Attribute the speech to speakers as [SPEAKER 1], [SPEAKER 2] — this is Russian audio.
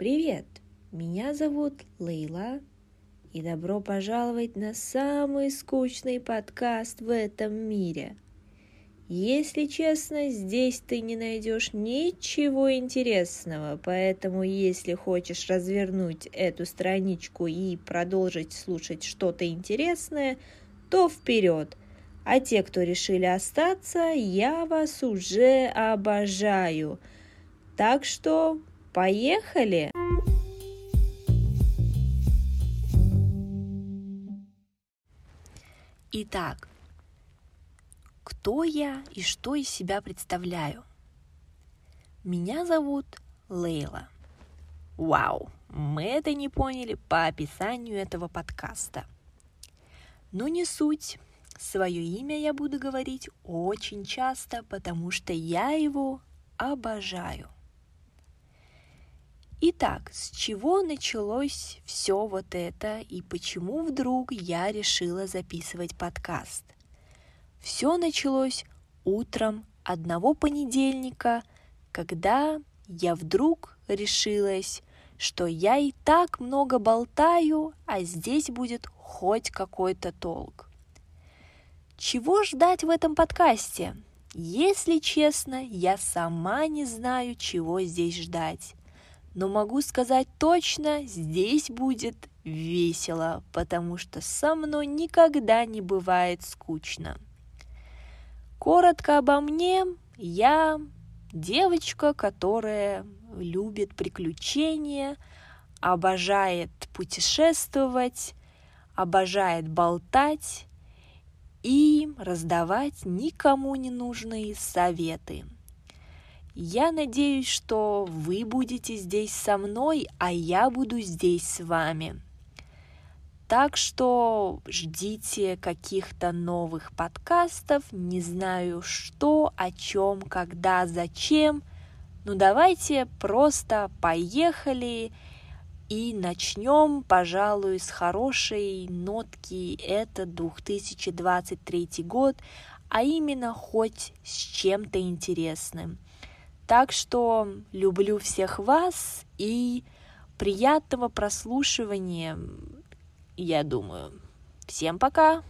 [SPEAKER 1] Привет, меня зовут Лейла, и добро пожаловать на самый скучный подкаст в этом мире. Если честно, здесь ты не найдешь ничего интересного, поэтому если хочешь развернуть эту страничку и продолжить слушать что-то интересное, то вперед. А те, кто решили остаться, я вас уже обожаю. Так что Поехали!
[SPEAKER 2] Итак, кто я и что из себя представляю? Меня зовут Лейла. Вау, мы это не поняли по описанию этого подкаста. Но не суть. Свое имя я буду говорить очень часто, потому что я его обожаю – Итак, с чего началось все вот это и почему вдруг я решила записывать подкаст? Все началось утром одного понедельника, когда я вдруг решилась, что я и так много болтаю, а здесь будет хоть какой-то толк. Чего ждать в этом подкасте? Если честно, я сама не знаю, чего здесь ждать. Но могу сказать точно, здесь будет весело, потому что со мной никогда не бывает скучно. Коротко обо мне, я девочка, которая любит приключения, обожает путешествовать, обожает болтать и раздавать никому не нужные советы – я надеюсь, что вы будете здесь со мной, а я буду здесь с вами. Так что ждите каких-то новых подкастов, не знаю что, о чем, когда, зачем. Ну давайте просто поехали и начнем, пожалуй, с хорошей нотки. Это 2023 год, а именно хоть с чем-то интересным – так что люблю всех вас и приятного прослушивания, я думаю. Всем пока!